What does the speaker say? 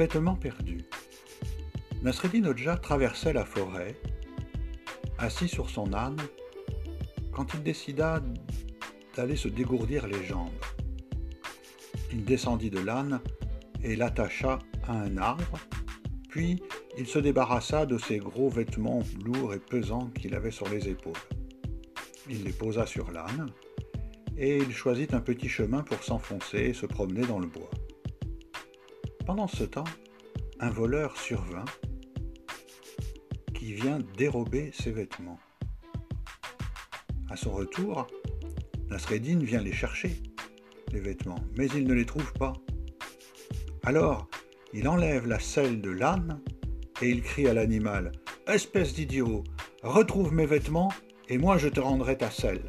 Vêtements perdus. Nasreddin Hodja traversait la forêt, assis sur son âne, quand il décida d'aller se dégourdir les jambes. Il descendit de l'âne et l'attacha à un arbre, puis il se débarrassa de ses gros vêtements lourds et pesants qu'il avait sur les épaules. Il les posa sur l'âne, et il choisit un petit chemin pour s'enfoncer et se promener dans le bois. Pendant ce temps, un voleur survint qui vient dérober ses vêtements. À son retour, Nasreddin vient les chercher, les vêtements, mais il ne les trouve pas. Alors, il enlève la selle de l'âne et il crie à l'animal Espèce d'idiot, retrouve mes vêtements et moi je te rendrai ta selle.